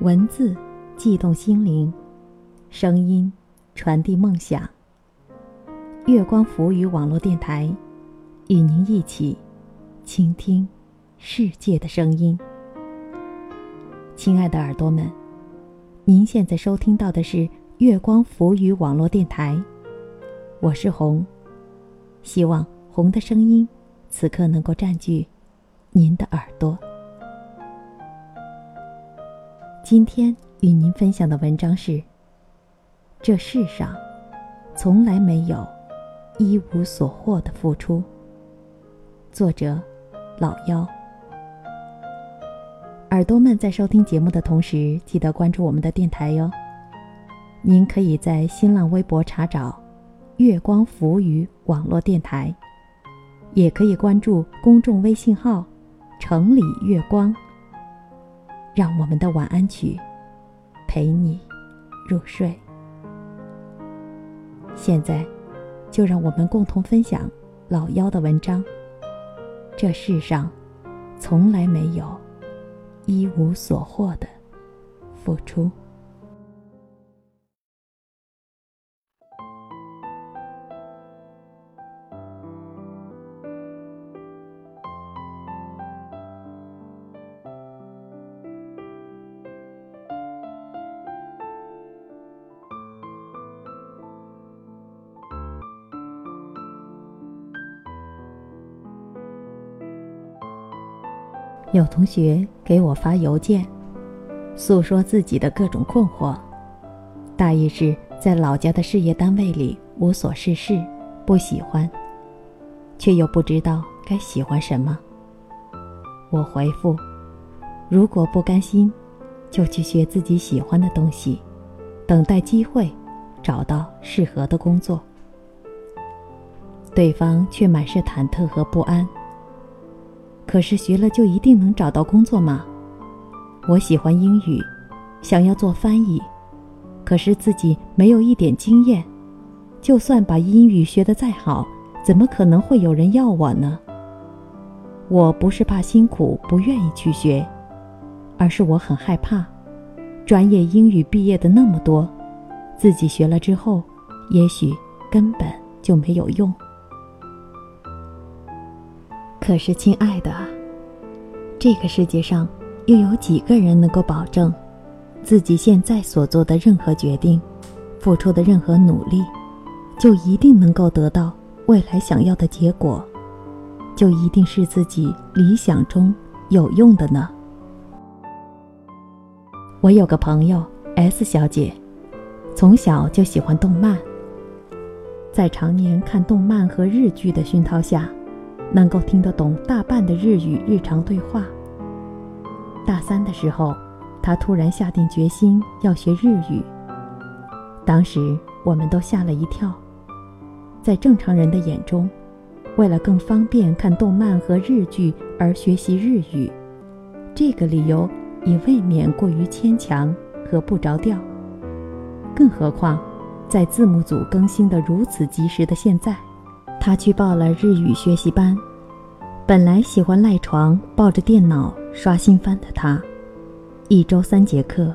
文字悸动心灵，声音传递梦想。月光浮语网络电台，与您一起倾听世界的声音。亲爱的耳朵们，您现在收听到的是月光浮语网络电台，我是红。希望红的声音此刻能够占据您的耳朵。今天与您分享的文章是：这世上从来没有一无所获的付出。作者：老妖。耳朵们在收听节目的同时，记得关注我们的电台哟。您可以在新浪微博查找“月光浮语”网络电台，也可以关注公众微信号“城里月光”。让我们的晚安曲陪你入睡。现在，就让我们共同分享老妖的文章。这世上，从来没有一无所获的付出。有同学给我发邮件，诉说自己的各种困惑，大意是在老家的事业单位里无所事事，不喜欢，却又不知道该喜欢什么。我回复：如果不甘心，就去学自己喜欢的东西，等待机会，找到适合的工作。对方却满是忐忑和不安。可是学了就一定能找到工作吗？我喜欢英语，想要做翻译，可是自己没有一点经验，就算把英语学得再好，怎么可能会有人要我呢？我不是怕辛苦不愿意去学，而是我很害怕，专业英语毕业的那么多，自己学了之后，也许根本就没有用。可是，亲爱的，这个世界上又有几个人能够保证，自己现在所做的任何决定，付出的任何努力，就一定能够得到未来想要的结果，就一定是自己理想中有用的呢？我有个朋友 S 小姐，从小就喜欢动漫，在常年看动漫和日剧的熏陶下。能够听得懂大半的日语日常对话。大三的时候，他突然下定决心要学日语。当时我们都吓了一跳。在正常人的眼中，为了更方便看动漫和日剧而学习日语，这个理由已未免过于牵强和不着调。更何况，在字幕组更新的如此及时的现在。他去报了日语学习班。本来喜欢赖床抱着电脑刷新番的他，一周三节课，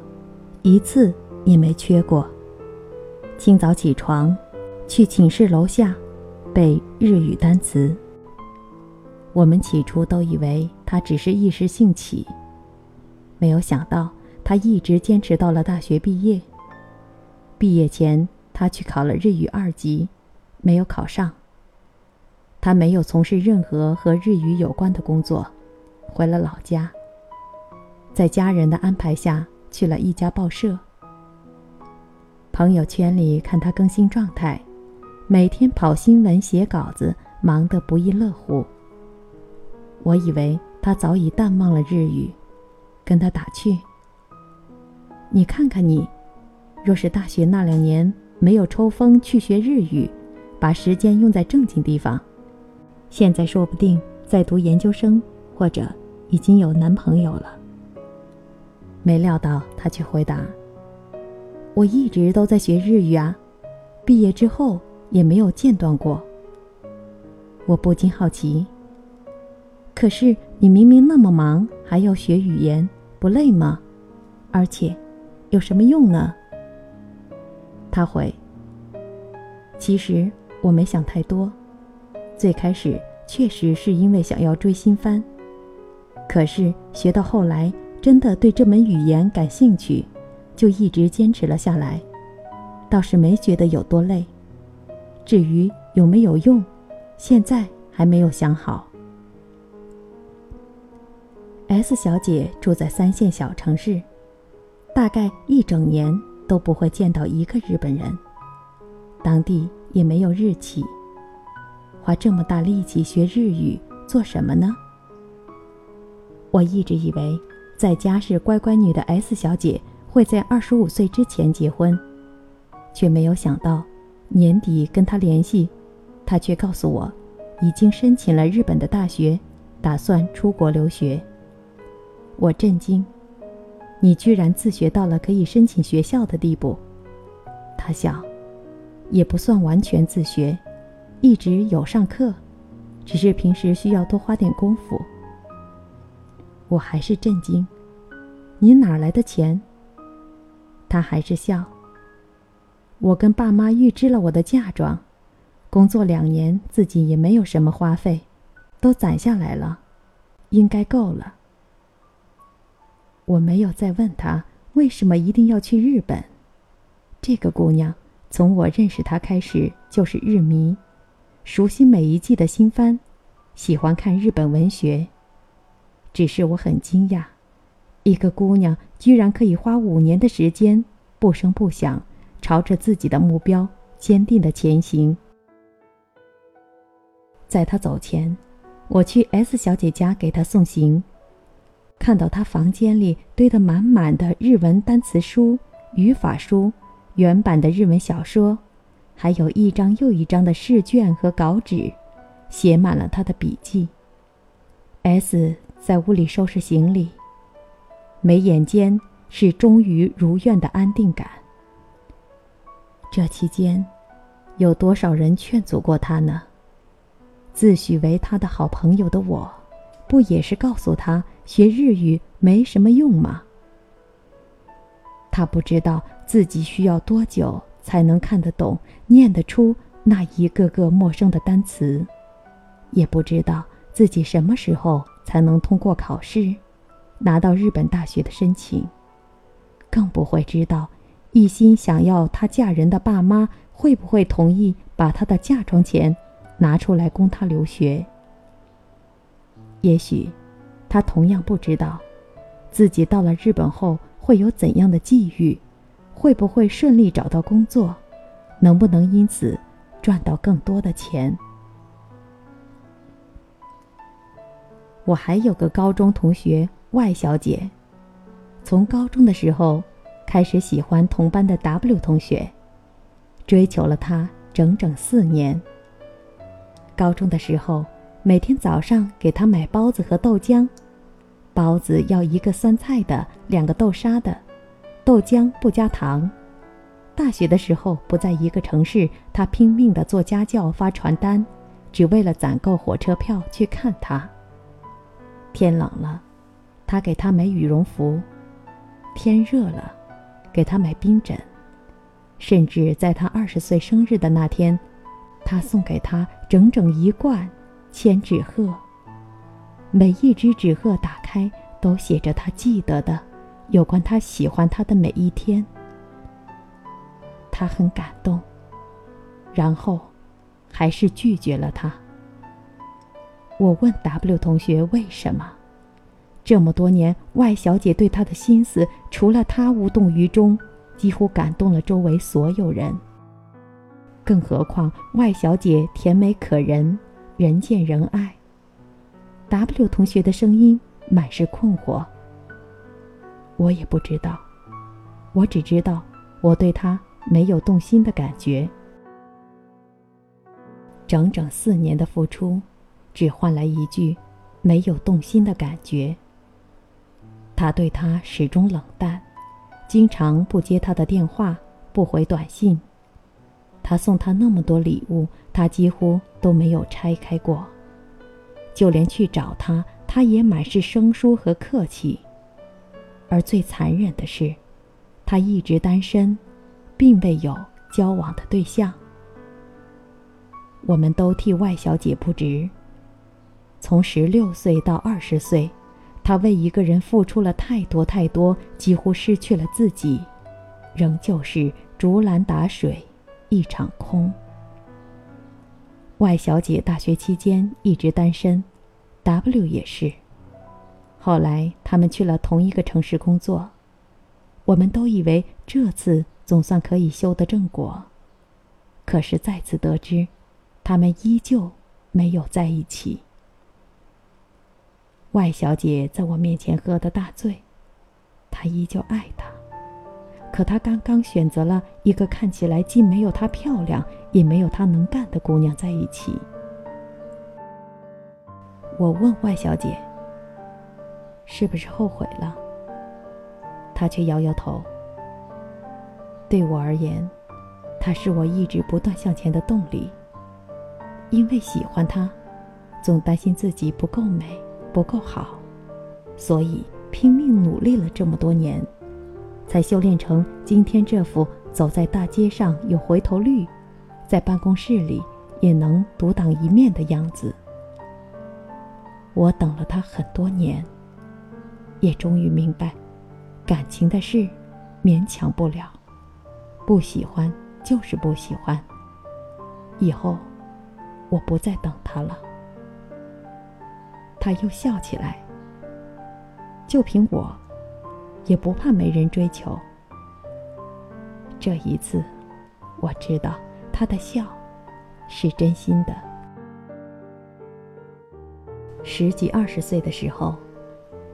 一次也没缺过。清早起床，去寝室楼下背日语单词。我们起初都以为他只是一时兴起，没有想到他一直坚持到了大学毕业。毕业前，他去考了日语二级，没有考上。他没有从事任何和日语有关的工作，回了老家。在家人的安排下去了一家报社。朋友圈里看他更新状态，每天跑新闻、写稿子，忙得不亦乐乎。我以为他早已淡忘了日语，跟他打趣：“你看看你，若是大学那两年没有抽风去学日语，把时间用在正经地方。”现在说不定在读研究生，或者已经有男朋友了。没料到他却回答：“我一直都在学日语啊，毕业之后也没有间断过。”我不禁好奇：“可是你明明那么忙，还要学语言，不累吗？而且，有什么用呢？他回：“其实我没想太多，最开始确实是因为想要追新番，可是学到后来，真的对这门语言感兴趣，就一直坚持了下来，倒是没觉得有多累。至于有没有用，现在还没有想好。”S 小姐住在三线小城市，大概一整年。都不会见到一个日本人，当地也没有日企。花这么大力气学日语做什么呢？我一直以为在家是乖乖女的 S 小姐会在二十五岁之前结婚，却没有想到年底跟她联系，她却告诉我已经申请了日本的大学，打算出国留学。我震惊。你居然自学到了可以申请学校的地步，他想，也不算完全自学，一直有上课，只是平时需要多花点功夫。我还是震惊，你哪来的钱？他还是笑。我跟爸妈预支了我的嫁妆，工作两年自己也没有什么花费，都攒下来了，应该够了。我没有再问她为什么一定要去日本。这个姑娘从我认识她开始就是日迷，熟悉每一季的新番，喜欢看日本文学。只是我很惊讶，一个姑娘居然可以花五年的时间不声不响，朝着自己的目标坚定的前行。在她走前，我去 S 小姐家给她送行。看到他房间里堆得满满的日文单词书、语法书、原版的日文小说，还有一张又一张的试卷和稿纸，写满了他的笔记。S 在屋里收拾行李，眉眼间是终于如愿的安定感。这期间，有多少人劝阻过他呢？自诩为他的好朋友的我。不也是告诉他学日语没什么用吗？他不知道自己需要多久才能看得懂、念得出那一个个陌生的单词，也不知道自己什么时候才能通过考试，拿到日本大学的申请，更不会知道一心想要她嫁人的爸妈会不会同意把她的嫁妆钱拿出来供她留学。也许，她同样不知道，自己到了日本后会有怎样的际遇，会不会顺利找到工作，能不能因此赚到更多的钱。我还有个高中同学 Y 小姐，从高中的时候开始喜欢同班的 W 同学，追求了他整整四年。高中的时候。每天早上给他买包子和豆浆，包子要一个酸菜的，两个豆沙的，豆浆不加糖。大学的时候不在一个城市，他拼命的做家教发传单，只为了攒够火车票去看他。天冷了，他给他买羽绒服；天热了，给他买冰枕。甚至在他二十岁生日的那天，他送给他整整一罐。千纸鹤，每一只纸鹤打开都写着他记得的，有关他喜欢他的每一天。他很感动，然后，还是拒绝了他。我问 W 同学为什么，这么多年 Y 小姐对他的心思，除了他无动于衷，几乎感动了周围所有人。更何况 Y 小姐甜美可人。人见人爱。W 同学的声音满是困惑。我也不知道，我只知道我对他没有动心的感觉。整整四年的付出，只换来一句“没有动心的感觉”。他对他始终冷淡，经常不接他的电话，不回短信。他送他那么多礼物，他几乎都没有拆开过。就连去找他，他也满是生疏和客气。而最残忍的是，他一直单身，并未有交往的对象。我们都替外小姐不值。从十六岁到二十岁，她为一个人付出了太多太多，几乎失去了自己，仍旧是竹篮打水一场空。外小姐大学期间一直单身，W 也是。后来他们去了同一个城市工作，我们都以为这次总算可以修得正果，可是再次得知。他们依旧没有在一起。外小姐在我面前喝得大醉，她依旧爱他，可她刚刚选择了一个看起来既没有她漂亮，也没有她能干的姑娘在一起。我问外小姐：“是不是后悔了？”他却摇摇头。对我而言，他是我一直不断向前的动力。因为喜欢他，总担心自己不够美、不够好，所以拼命努力了这么多年，才修炼成今天这副走在大街上有回头率，在办公室里也能独当一面的样子。我等了他很多年，也终于明白，感情的事勉强不了，不喜欢就是不喜欢，以后。我不再等他了。他又笑起来。就凭我，也不怕没人追求。这一次，我知道他的笑是真心的。十几二十岁的时候，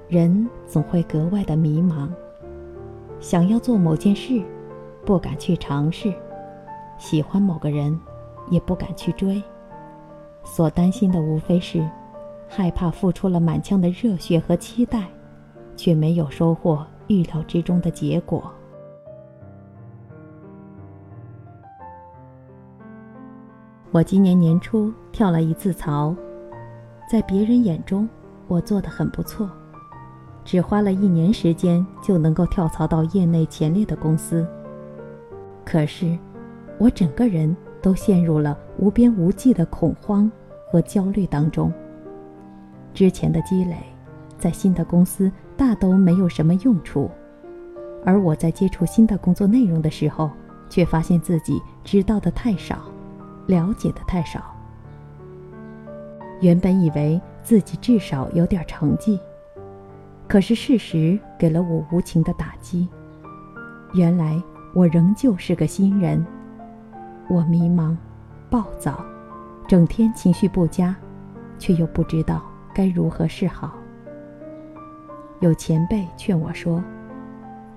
人总会格外的迷茫，想要做某件事，不敢去尝试；喜欢某个人，也不敢去追。所担心的无非是，害怕付出了满腔的热血和期待，却没有收获预料之中的结果。我今年年初跳了一次槽，在别人眼中，我做的很不错，只花了一年时间就能够跳槽到业内前列的公司。可是，我整个人都陷入了无边无际的恐慌。和焦虑当中，之前的积累，在新的公司大都没有什么用处，而我在接触新的工作内容的时候，却发现自己知道的太少，了解的太少。原本以为自己至少有点成绩，可是事实给了我无情的打击。原来我仍旧是个新人，我迷茫，暴躁。整天情绪不佳，却又不知道该如何是好。有前辈劝我说：“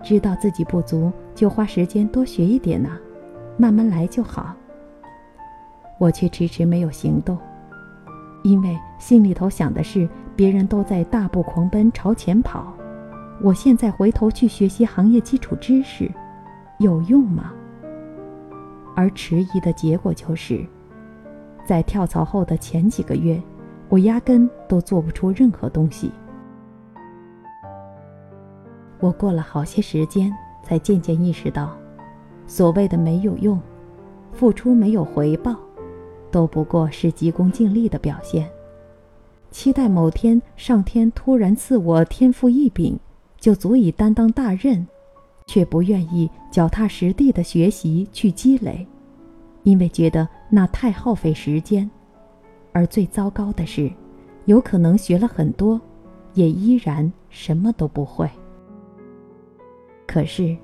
知道自己不足，就花时间多学一点呐，慢慢来就好。”我却迟迟没有行动，因为心里头想的是别人都在大步狂奔朝前跑，我现在回头去学习行业基础知识，有用吗？而迟疑的结果就是。在跳槽后的前几个月，我压根都做不出任何东西。我过了好些时间，才渐渐意识到，所谓的没有用，付出没有回报，都不过是急功近利的表现。期待某天上天突然赐我天赋异禀，就足以担当大任，却不愿意脚踏实地的学习去积累。因为觉得那太耗费时间，而最糟糕的是，有可能学了很多，也依然什么都不会。可是，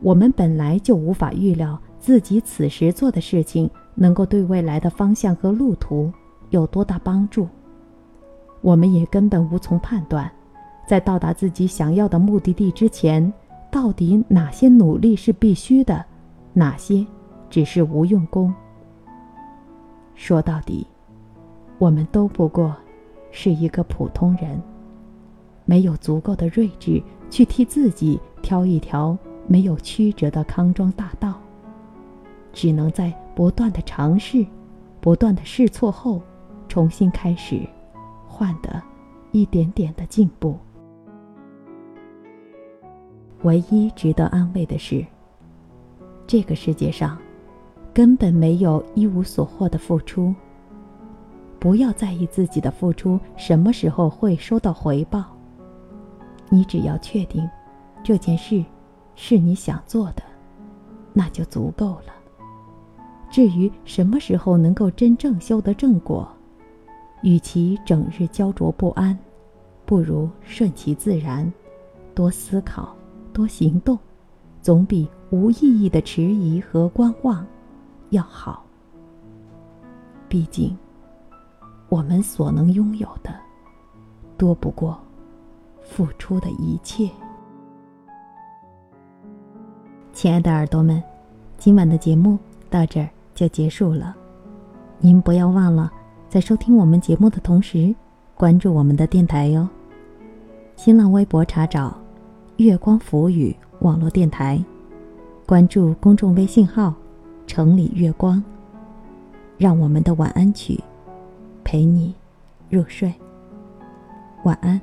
我们本来就无法预料自己此时做的事情能够对未来的方向和路途有多大帮助。我们也根本无从判断，在到达自己想要的目的地之前，到底哪些努力是必须的，哪些。只是无用功。说到底，我们都不过是一个普通人，没有足够的睿智去替自己挑一条没有曲折的康庄大道，只能在不断的尝试、不断的试错后，重新开始，换得一点点的进步。唯一值得安慰的是，这个世界上根本没有一无所获的付出。不要在意自己的付出什么时候会收到回报。你只要确定这件事是你想做的，那就足够了。至于什么时候能够真正修得正果，与其整日焦灼不安，不如顺其自然，多思考，多行动，总比无意义的迟疑和观望要好。毕竟。我们所能拥有的，多不过付出的一切。亲爱的耳朵们，今晚的节目到这儿就结束了。您不要忘了，在收听我们节目的同时，关注我们的电台哟。新浪微博查找“月光浮语”网络电台，关注公众微信号“城里月光”，让我们的晚安曲。陪你入睡，晚安。